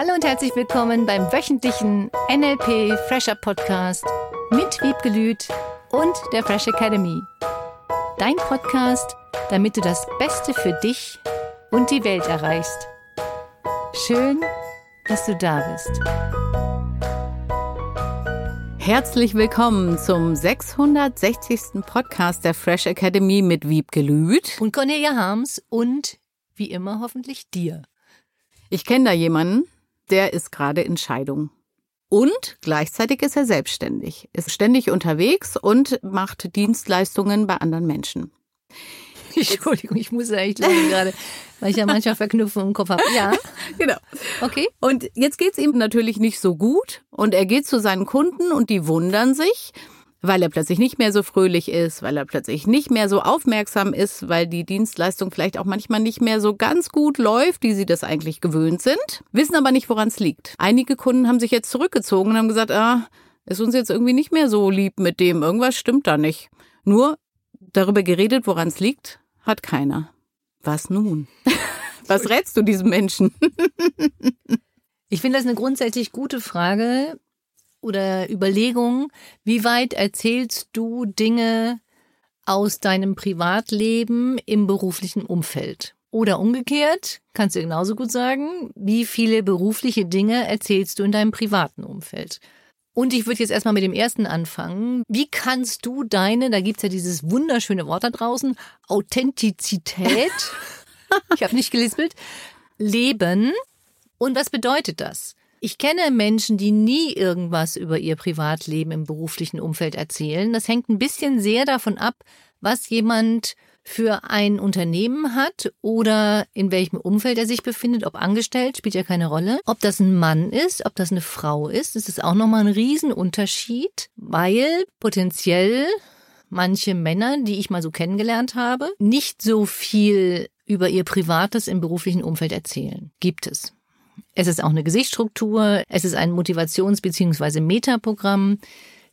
Hallo und herzlich willkommen beim wöchentlichen NLP Fresher Podcast mit Wiebgelüt und der Fresh Academy. Dein Podcast, damit du das Beste für dich und die Welt erreichst. Schön, dass du da bist. Herzlich willkommen zum 660. Podcast der Fresh Academy mit Wiebgelüt und Cornelia Harms und wie immer hoffentlich dir. Ich kenne da jemanden, der ist gerade in Scheidung. Und gleichzeitig ist er selbstständig, ist ständig unterwegs und macht Dienstleistungen bei anderen Menschen. Entschuldigung, ich muss ja echt lachen gerade, weil ich ja manchmal Verknüpfungen im Kopf habe. Ja, genau. Okay. Und jetzt geht's ihm natürlich nicht so gut und er geht zu seinen Kunden und die wundern sich, weil er plötzlich nicht mehr so fröhlich ist, weil er plötzlich nicht mehr so aufmerksam ist, weil die Dienstleistung vielleicht auch manchmal nicht mehr so ganz gut läuft, wie sie das eigentlich gewöhnt sind, wissen aber nicht, woran es liegt. Einige Kunden haben sich jetzt zurückgezogen und haben gesagt, ah, ist uns jetzt irgendwie nicht mehr so lieb mit dem, irgendwas stimmt da nicht. Nur darüber geredet, woran es liegt, hat keiner. Was nun? Was rätst du diesem Menschen? ich finde das eine grundsätzlich gute Frage, oder Überlegungen, wie weit erzählst du Dinge aus deinem Privatleben im beruflichen Umfeld? Oder umgekehrt, kannst du genauso gut sagen, wie viele berufliche Dinge erzählst du in deinem privaten Umfeld? Und ich würde jetzt erstmal mit dem ersten anfangen. Wie kannst du deine, da gibt's ja dieses wunderschöne Wort da draußen, Authentizität, ich habe nicht gelispelt, leben? Und was bedeutet das? Ich kenne Menschen, die nie irgendwas über ihr Privatleben im beruflichen Umfeld erzählen. Das hängt ein bisschen sehr davon ab, was jemand für ein Unternehmen hat oder in welchem Umfeld er sich befindet, ob angestellt, spielt ja keine Rolle. Ob das ein Mann ist, ob das eine Frau ist, das ist auch nochmal ein Riesenunterschied, weil potenziell manche Männer, die ich mal so kennengelernt habe, nicht so viel über ihr Privates im beruflichen Umfeld erzählen. Gibt es. Es ist auch eine Gesichtsstruktur, es ist ein Motivations- bzw. Metaprogramm.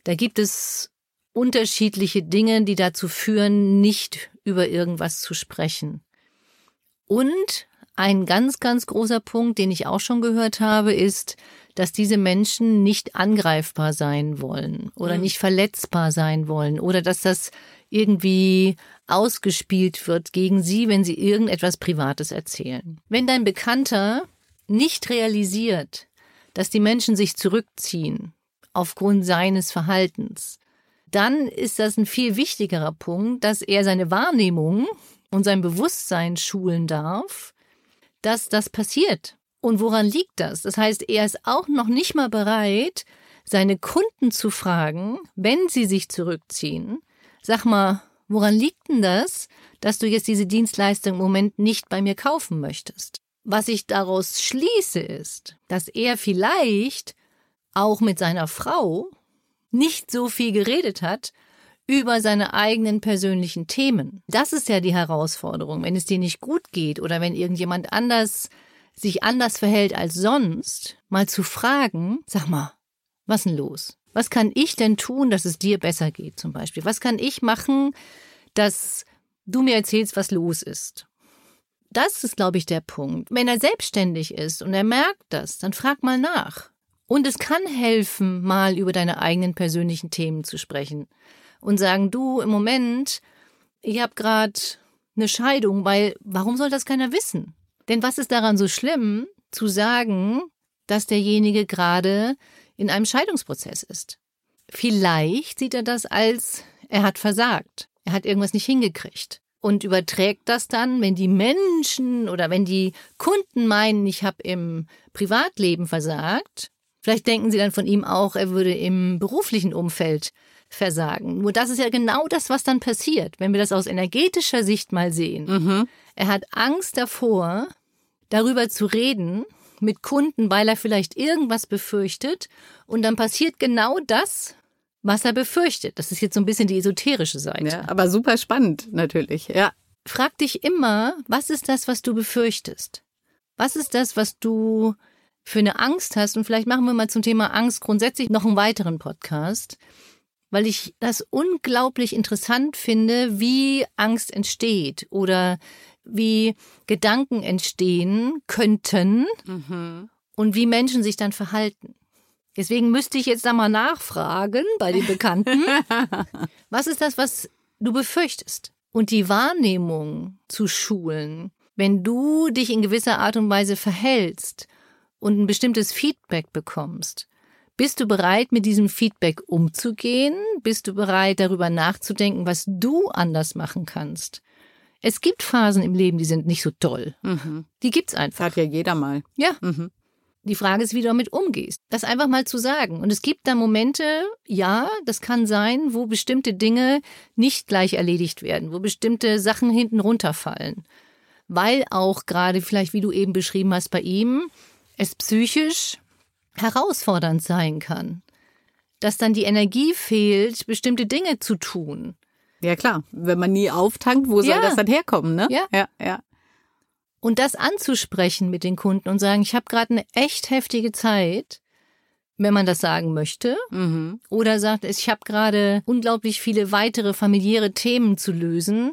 Da gibt es unterschiedliche Dinge, die dazu führen, nicht über irgendwas zu sprechen. Und ein ganz, ganz großer Punkt, den ich auch schon gehört habe, ist, dass diese Menschen nicht angreifbar sein wollen oder mhm. nicht verletzbar sein wollen oder dass das irgendwie ausgespielt wird gegen sie, wenn sie irgendetwas Privates erzählen. Wenn dein Bekannter nicht realisiert, dass die Menschen sich zurückziehen aufgrund seines Verhaltens, dann ist das ein viel wichtigerer Punkt, dass er seine Wahrnehmung und sein Bewusstsein schulen darf, dass das passiert. Und woran liegt das? Das heißt, er ist auch noch nicht mal bereit, seine Kunden zu fragen, wenn sie sich zurückziehen, sag mal, woran liegt denn das, dass du jetzt diese Dienstleistung im Moment nicht bei mir kaufen möchtest? Was ich daraus schließe, ist, dass er vielleicht auch mit seiner Frau nicht so viel geredet hat über seine eigenen persönlichen Themen. Das ist ja die Herausforderung. Wenn es dir nicht gut geht oder wenn irgendjemand anders sich anders verhält als sonst, mal zu fragen, sag mal, was denn los? Was kann ich denn tun, dass es dir besser geht zum Beispiel? Was kann ich machen, dass du mir erzählst, was los ist? Das ist, glaube ich, der Punkt. Wenn er selbstständig ist und er merkt das, dann frag mal nach. Und es kann helfen, mal über deine eigenen persönlichen Themen zu sprechen und sagen, du, im Moment, ich habe gerade eine Scheidung, weil warum soll das keiner wissen? Denn was ist daran so schlimm, zu sagen, dass derjenige gerade in einem Scheidungsprozess ist? Vielleicht sieht er das als, er hat versagt, er hat irgendwas nicht hingekriegt und überträgt das dann, wenn die Menschen oder wenn die Kunden meinen, ich habe im Privatleben versagt. Vielleicht denken sie dann von ihm auch, er würde im beruflichen Umfeld versagen. Nur das ist ja genau das, was dann passiert, wenn wir das aus energetischer Sicht mal sehen. Mhm. Er hat Angst davor, darüber zu reden mit Kunden, weil er vielleicht irgendwas befürchtet. Und dann passiert genau das, was er befürchtet. Das ist jetzt so ein bisschen die esoterische Seite. Ja, aber super spannend natürlich, ja. Frag dich immer, was ist das, was du befürchtest? Was ist das, was du für eine Angst hast? Und vielleicht machen wir mal zum Thema Angst grundsätzlich noch einen weiteren Podcast, weil ich das unglaublich interessant finde, wie Angst entsteht oder wie Gedanken entstehen könnten. Mhm und wie Menschen sich dann verhalten. Deswegen müsste ich jetzt da mal nachfragen bei den Bekannten. was ist das, was du befürchtest? Und die Wahrnehmung zu schulen, wenn du dich in gewisser Art und Weise verhältst und ein bestimmtes Feedback bekommst, bist du bereit, mit diesem Feedback umzugehen? Bist du bereit, darüber nachzudenken, was du anders machen kannst? Es gibt Phasen im Leben, die sind nicht so toll. Mhm. Die gibt's einfach. Hat ja jeder mal. Ja. Mhm. Die Frage ist, wie du damit umgehst. Das einfach mal zu sagen. Und es gibt da Momente, ja, das kann sein, wo bestimmte Dinge nicht gleich erledigt werden, wo bestimmte Sachen hinten runterfallen. Weil auch gerade vielleicht, wie du eben beschrieben hast bei ihm, es psychisch herausfordernd sein kann. Dass dann die Energie fehlt, bestimmte Dinge zu tun. Ja klar, wenn man nie auftankt, wo soll Ja. das dann herkommen, ne? Ja. ja, ja. Und das anzusprechen mit den Kunden und sagen, ich habe gerade eine echt heftige Zeit, wenn man das sagen möchte. Mhm. Oder sagt, ich habe gerade unglaublich viele weitere familiäre Themen zu lösen.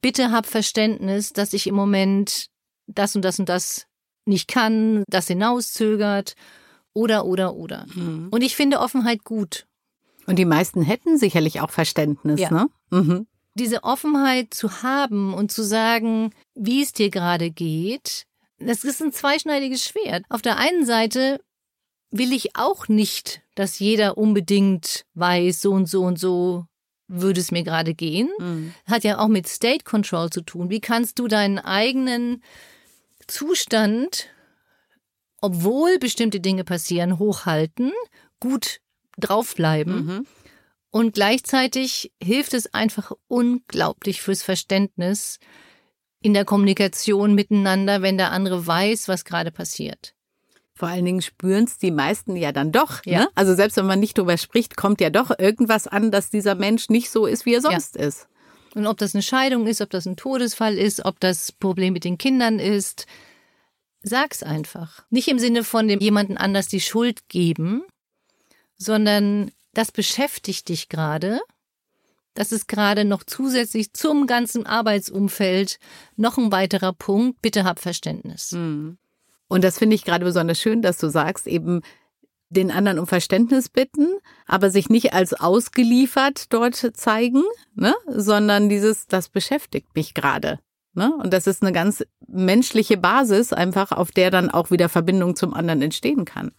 Bitte hab Verständnis, dass ich im Moment das und das und das nicht kann, das hinauszögert. Oder, oder, oder. Mhm. Und ich finde Offenheit gut. Und die meisten hätten sicherlich auch Verständnis, Ja. ne? Mhm. Diese Offenheit zu haben und zu sagen, wie es dir gerade geht, das ist ein zweischneidiges Schwert. Auf der einen Seite will ich auch nicht, dass jeder unbedingt weiß, so und so und so würde es mir gerade gehen. Mhm. Hat ja auch mit State Control zu tun. Wie kannst du deinen eigenen Zustand, obwohl bestimmte Dinge passieren, hochhalten, gut draufbleiben? Mhm. Und gleichzeitig hilft es einfach unglaublich fürs Verständnis in der Kommunikation miteinander, wenn der andere weiß, was gerade passiert. Vor allen Dingen spüren es die meisten ja dann doch. Ja. Ne? Also selbst wenn man nicht drüber spricht, kommt ja doch irgendwas an, dass dieser Mensch nicht so ist, wie er sonst ist. Und ob das eine Scheidung ist, ob das ein Todesfall ist, ob das Problem mit den Kindern ist, sag's einfach. Nicht im Sinne von dem jemanden anders die Schuld geben, sondern das beschäftigt dich gerade. Das ist gerade noch zusätzlich zum ganzen Arbeitsumfeld noch ein weiterer Punkt. Bitte hab Verständnis. Und das finde ich gerade besonders schön, dass du sagst, eben den anderen um Verständnis bitten, aber sich nicht als ausgeliefert dort zeigen, ne? sondern dieses, das beschäftigt mich gerade. Ne? Und das ist eine ganz menschliche Basis, einfach auf der dann auch wieder Verbindung zum anderen entstehen kann.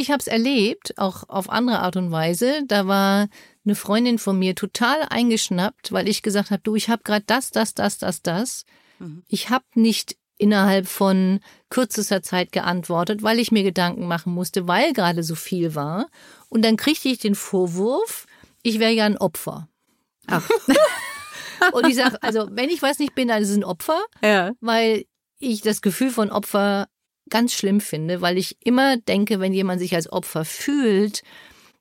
Ich habe es erlebt, auch auf andere Art und Weise. Da war eine Freundin von mir total eingeschnappt, weil ich gesagt habe, du, ich habe gerade das, das, das, das, das. Ich habe nicht innerhalb von kürzester Zeit geantwortet, weil ich mir Gedanken machen musste, weil gerade so viel war. Und dann kriegte ich den Vorwurf, ich wäre ja ein Opfer. Ach. Und ich sage, also wenn ich was nicht bin, dann ist es ein Opfer Ja. weil ich das Gefühl von Opfer ganz schlimm finde, weil ich immer denke, wenn jemand sich als Opfer fühlt,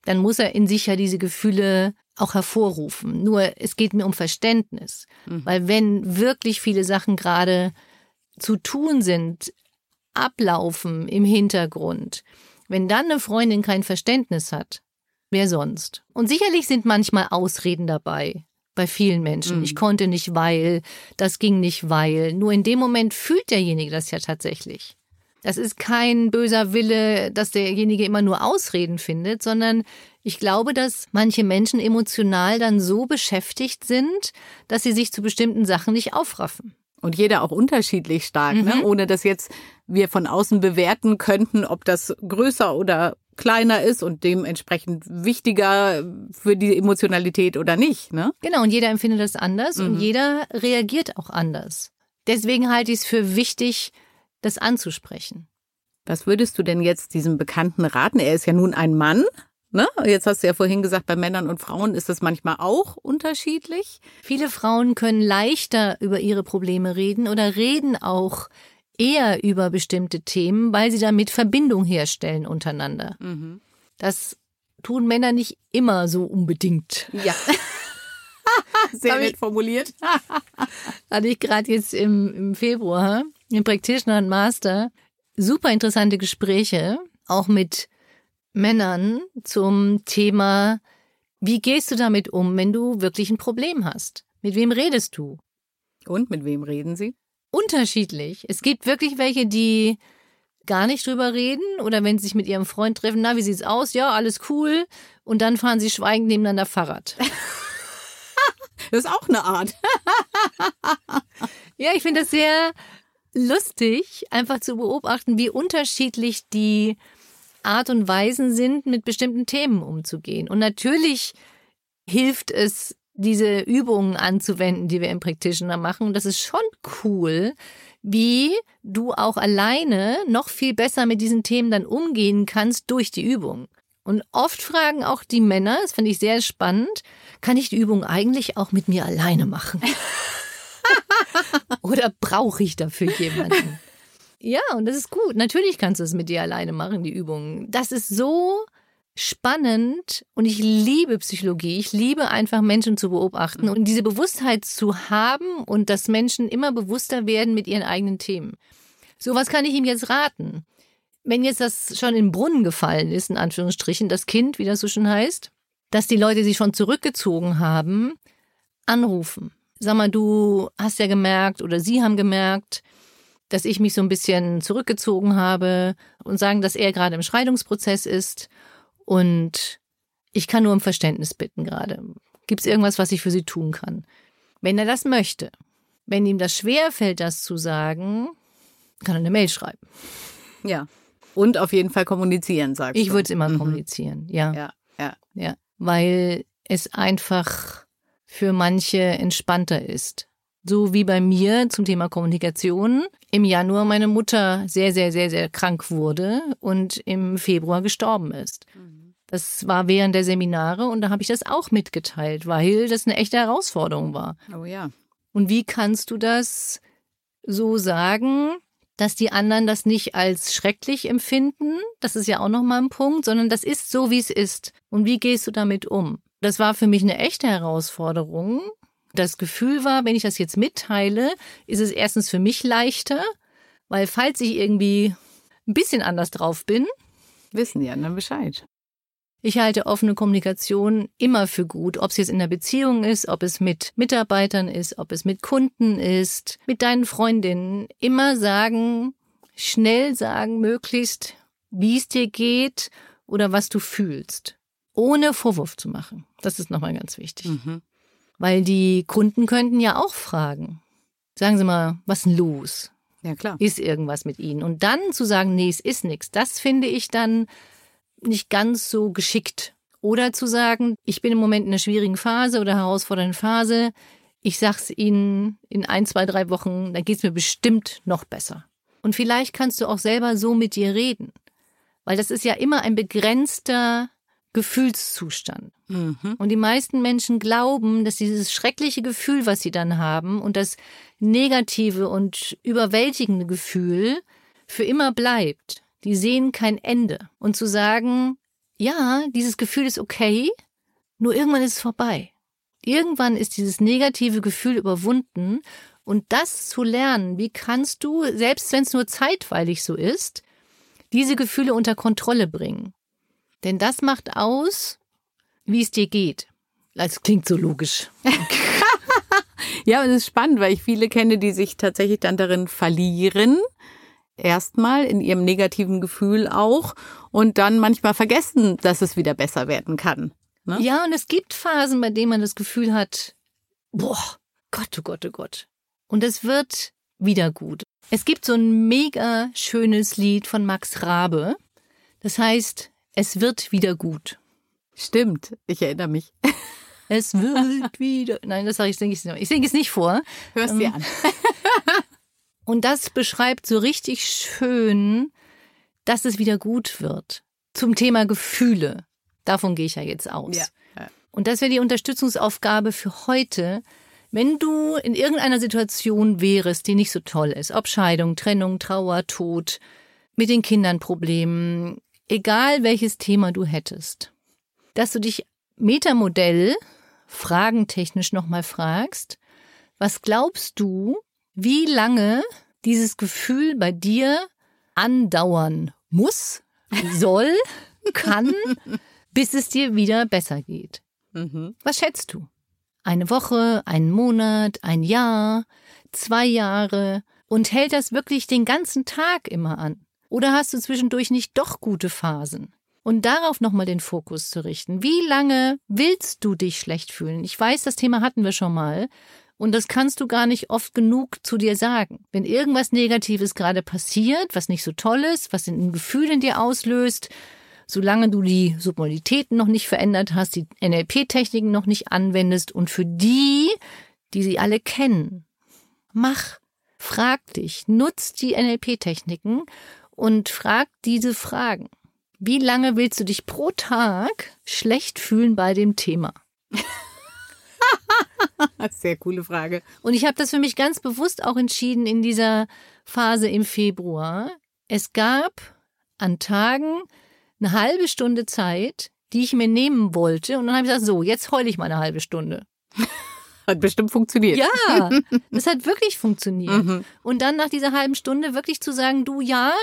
dann muss er in sich ja diese Gefühle auch hervorrufen. Nur es geht mir um Verständnis, weil wenn wirklich viele Sachen gerade zu tun sind, ablaufen im Hintergrund, wenn dann eine Freundin kein Verständnis hat, wer sonst? Und sicherlich sind manchmal Ausreden dabei. Bei vielen Menschen. Mhm. Ich konnte nicht, weil, das ging nicht, weil. Nur in dem Moment fühlt derjenige das ja tatsächlich. Das ist kein böser Wille, dass derjenige immer nur Ausreden findet, sondern ich glaube, dass manche Menschen emotional dann so beschäftigt sind, dass sie sich zu bestimmten Sachen nicht aufraffen. Und jeder auch unterschiedlich stark, ne? ohne dass jetzt wir von außen bewerten könnten, ob das größer oder kleiner ist und dementsprechend wichtiger für die Emotionalität oder nicht. Ne? Genau, und jeder empfindet das anders und jeder reagiert auch anders. Deswegen halte ich es für wichtig, das anzusprechen. Was würdest du denn jetzt diesem Bekannten raten? Er ist ja nun ein Mann. Ne? Jetzt hast du ja vorhin gesagt, bei Männern und Frauen ist das manchmal auch unterschiedlich. Viele Frauen können leichter über ihre Probleme reden oder reden auch eher über bestimmte Themen, weil sie damit Verbindung herstellen untereinander. Das tun Männer nicht immer so unbedingt. Ja. Sehr nett formuliert. Hatte ich gerade jetzt im, im Februar im Practitioner und Master super interessante Gespräche, auch mit Männern zum Thema, wie gehst du damit um, wenn du wirklich ein Problem hast? Mit wem redest du? Und mit wem reden Sie? unterschiedlich. Es gibt wirklich welche, die gar nicht drüber reden oder wenn sie sich mit ihrem Freund treffen, na, wie sieht's aus? Ja, alles cool. Und dann fahren sie schweigend nebeneinander Fahrrad. Das ist auch eine Art. ja, ich finde das sehr lustig, einfach zu beobachten, wie unterschiedlich die Art und Weisen sind, mit bestimmten Themen umzugehen. Und natürlich hilft es, diese Übungen anzuwenden, die wir im Practitioner machen. Und das ist schon cool, wie du auch alleine noch viel besser mit diesen Themen dann umgehen kannst durch die Übung. Und oft fragen auch die Männer, das finde ich sehr spannend, kann ich die Übung eigentlich auch mit mir alleine machen? Oder brauche ich dafür jemanden? Ja, und das ist gut. Natürlich kannst du es mit dir alleine machen, die Übungen. Das ist so spannend und ich liebe Psychologie. Ich liebe einfach Menschen zu beobachten und diese Bewusstheit zu haben und dass Menschen immer bewusster werden mit ihren eigenen Themen. So was kann ich ihm jetzt raten. Wenn jetzt das schon in den Brunnen gefallen ist, in Anführungsstrichen, das Kind, wie das so schon heißt, dass die Leute sich schon zurückgezogen haben, anrufen. Sag mal, du hast ja gemerkt oder sie haben gemerkt, dass ich mich so ein bisschen zurückgezogen habe und sagen, dass er gerade im Scheidungsprozess ist und ich kann nur um Verständnis bitten gerade. Gibt es irgendwas, was ich für sie tun kann? Wenn er das möchte, wenn ihm das schwer fällt, das zu sagen, kann er eine Mail schreiben. Ja. Und auf jeden Fall kommunizieren, sagst ich du. Ich würde es immer mhm. kommunizieren, ja. Ja, ja. Ja, weil es einfach für manche entspannter ist. So wie bei mir zum Thema Kommunikation im Januar meine Mutter sehr, sehr, sehr, sehr krank wurde und im Februar gestorben ist. Mhm. Das war während der Seminare und da habe ich das auch mitgeteilt, weil das eine echte Herausforderung war. Oh ja. Und wie kannst du das so sagen, dass die anderen das nicht als schrecklich empfinden? Das ist ja auch nochmal ein Punkt, sondern das ist so, wie es ist. Und wie gehst du damit um? Das war für mich eine echte Herausforderung, das Gefühl war, wenn ich das jetzt mitteile, ist es erstens für mich leichter, weil falls ich irgendwie ein bisschen anders drauf bin, wissen die anderen Bescheid. Ich halte offene Kommunikation immer für gut, ob es jetzt in der Beziehung ist, ob es mit Mitarbeitern ist, ob es mit Kunden ist, mit deinen Freundinnen. Immer sagen, schnell sagen, möglichst, wie es dir geht oder was du fühlst, ohne Vorwurf zu machen. Das ist nochmal ganz wichtig. Mhm. Weil die Kunden könnten ja auch fragen. Sagen Sie mal, was ist denn los? Ja, klar. Ist irgendwas mit Ihnen? Und dann zu sagen, nee, es ist nichts, das finde ich dann nicht ganz so geschickt. Oder zu sagen, ich bin im Moment in einer schwierigen Phase oder herausfordernden Phase. Ich sag's Ihnen in ein, zwei, drei Wochen, dann geht's mir bestimmt noch besser. Und vielleicht kannst du auch selber so mit dir reden. Weil das ist ja immer ein begrenzter Gefühlszustand. Mhm. Und die meisten Menschen glauben, dass dieses schreckliche Gefühl, was sie dann haben und das negative und überwältigende Gefühl für immer bleibt. Die sehen kein Ende. Und zu sagen, ja, dieses Gefühl ist okay, nur irgendwann ist es vorbei. Irgendwann ist dieses negative Gefühl überwunden und das zu lernen, wie kannst du, selbst wenn es nur zeitweilig so ist, diese Gefühle unter Kontrolle bringen. Denn das macht aus, wie es dir geht. Das klingt so logisch. ja, und es ist spannend, weil ich viele kenne, die sich tatsächlich dann darin verlieren. Erstmal in ihrem negativen Gefühl auch und dann manchmal vergessen, dass es wieder besser werden kann. Ne? Ja, und es gibt Phasen, bei denen man das Gefühl hat, boah, Gott, oh Gott, oh Gott. Und es wird wieder gut. Es gibt so ein mega schönes Lied von Max Rabe. Das heißt, es wird wieder gut. Stimmt, ich erinnere mich. Es wird wieder. Nein, das sage ich, denke ich nicht. Ich singe es nicht vor. Hörst ähm, dir an. Und das beschreibt so richtig schön, dass es wieder gut wird. Zum Thema Gefühle. Davon gehe ich ja jetzt aus. Ja. Und das wäre die Unterstützungsaufgabe für heute. Wenn du in irgendeiner Situation wärst, die nicht so toll ist, ob Scheidung, Trennung, Trauer, Tod, mit den Kindern Problemen, egal welches Thema du hättest, dass du dich Metamodell fragentechnisch nochmal fragst, was glaubst du, wie lange dieses Gefühl bei dir andauern muss, soll, kann, bis es dir wieder besser geht? Mhm. Was schätzt du? Eine Woche, einen Monat, ein Jahr, zwei Jahre und hält das wirklich den ganzen Tag immer an? Oder hast du zwischendurch nicht doch gute Phasen? Und darauf nochmal den Fokus zu richten. Wie lange willst du dich schlecht fühlen? Ich weiß, das Thema hatten wir schon mal. Und das kannst du gar nicht oft genug zu dir sagen. Wenn irgendwas Negatives gerade passiert, was nicht so toll ist, was ein Gefühl in dir auslöst, solange du die Submodalitäten noch nicht verändert hast, die NLP-Techniken noch nicht anwendest und für die, die sie alle kennen, mach, frag dich, nutz die NLP-Techniken und frag diese Fragen. Wie lange willst du dich pro Tag schlecht fühlen bei dem Thema? Sehr coole Frage. Und ich habe das für mich ganz bewusst auch entschieden in dieser Phase im Februar. Es gab an Tagen eine halbe Stunde Zeit, die ich mir nehmen wollte. Und dann habe ich gesagt, so, jetzt heule ich mal eine halbe Stunde. Hat bestimmt funktioniert. Ja, das hat wirklich funktioniert. Mhm. Und dann nach dieser halben Stunde wirklich zu sagen, du ja,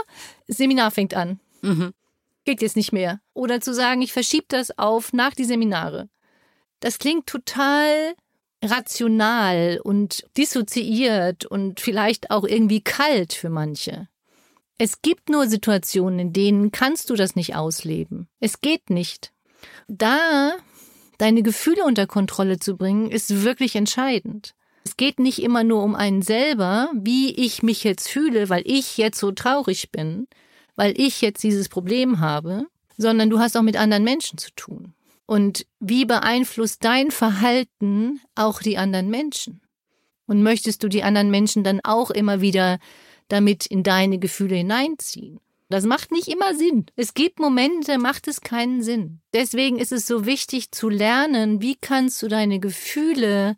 Seminar fängt an. Mhm. Geht jetzt nicht mehr. Oder zu sagen, ich verschiebe das auf nach die Seminare. Das klingt total rational und dissoziiert und vielleicht auch irgendwie kalt für manche. Es gibt nur Situationen, in denen kannst du das nicht ausleben. Es geht nicht. Da deine Gefühle unter Kontrolle zu bringen, ist wirklich entscheidend. Es geht nicht immer nur um einen selber, wie ich mich jetzt fühle, weil ich jetzt so traurig bin, weil ich jetzt dieses Problem habe, sondern du hast auch mit anderen Menschen zu tun. Und wie beeinflusst dein Verhalten auch die anderen Menschen? Und möchtest du die anderen Menschen dann auch immer wieder damit in deine Gefühle hineinziehen? Das macht nicht immer Sinn. Es gibt Momente, macht es keinen Sinn. Deswegen ist es so wichtig zu lernen, wie kannst du deine Gefühle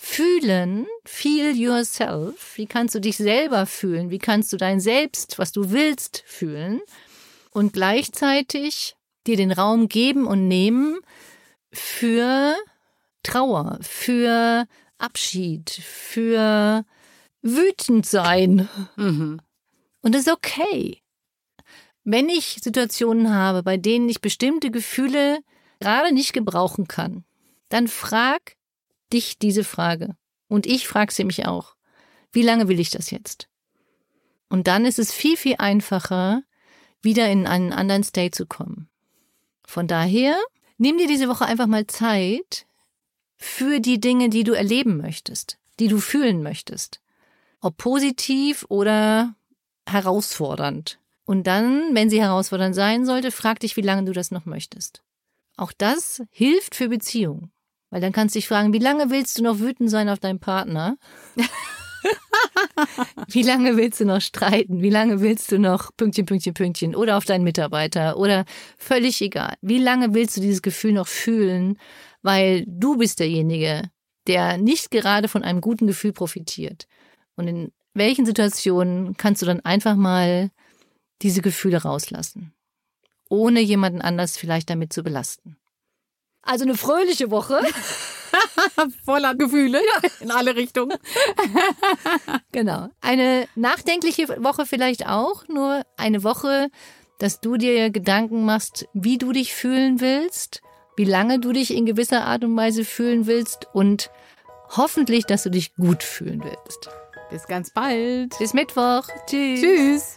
fühlen, feel yourself, wie kannst du dich selber fühlen, wie kannst du dein Selbst, was du willst, fühlen und gleichzeitig dir den Raum geben und nehmen für Trauer, für Abschied, für wütend sein. Mhm. Und das ist okay. Wenn ich Situationen habe, bei denen ich bestimmte Gefühle gerade nicht gebrauchen kann, dann frag dich diese Frage. Und ich frage sie mich auch. Wie lange will ich das jetzt? Und dann ist es viel, viel einfacher, wieder in einen anderen State zu kommen. Von daher, nimm dir diese Woche einfach mal Zeit für die Dinge, die du erleben möchtest, die du fühlen möchtest. Ob positiv oder herausfordernd. Und dann, wenn sie herausfordernd sein sollte, frag dich, wie lange du das noch möchtest. Auch das hilft für Beziehungen. Weil dann kannst du dich fragen, wie lange willst du noch wütend sein auf deinen Partner? Wie lange willst du noch streiten? Wie lange willst du noch Pünktchen, Pünktchen, Pünktchen oder auf deinen Mitarbeiter oder völlig egal. Wie lange willst du dieses Gefühl noch fühlen? Weil du bist derjenige, der nicht gerade von einem guten Gefühl profitiert. Und in welchen Situationen kannst du dann einfach mal diese Gefühle rauslassen? Ohne jemanden anders vielleicht damit zu belasten. Also eine fröhliche Woche. Voller Gefühle ja. in alle Richtungen. genau. Eine nachdenkliche Woche vielleicht auch, nur eine Woche, dass du dir Gedanken machst, wie du dich fühlen willst, wie lange du dich in gewisser Art und Weise fühlen willst und hoffentlich, dass du dich gut fühlen willst. Bis ganz bald. Bis Mittwoch. Tschüss. Tschüss.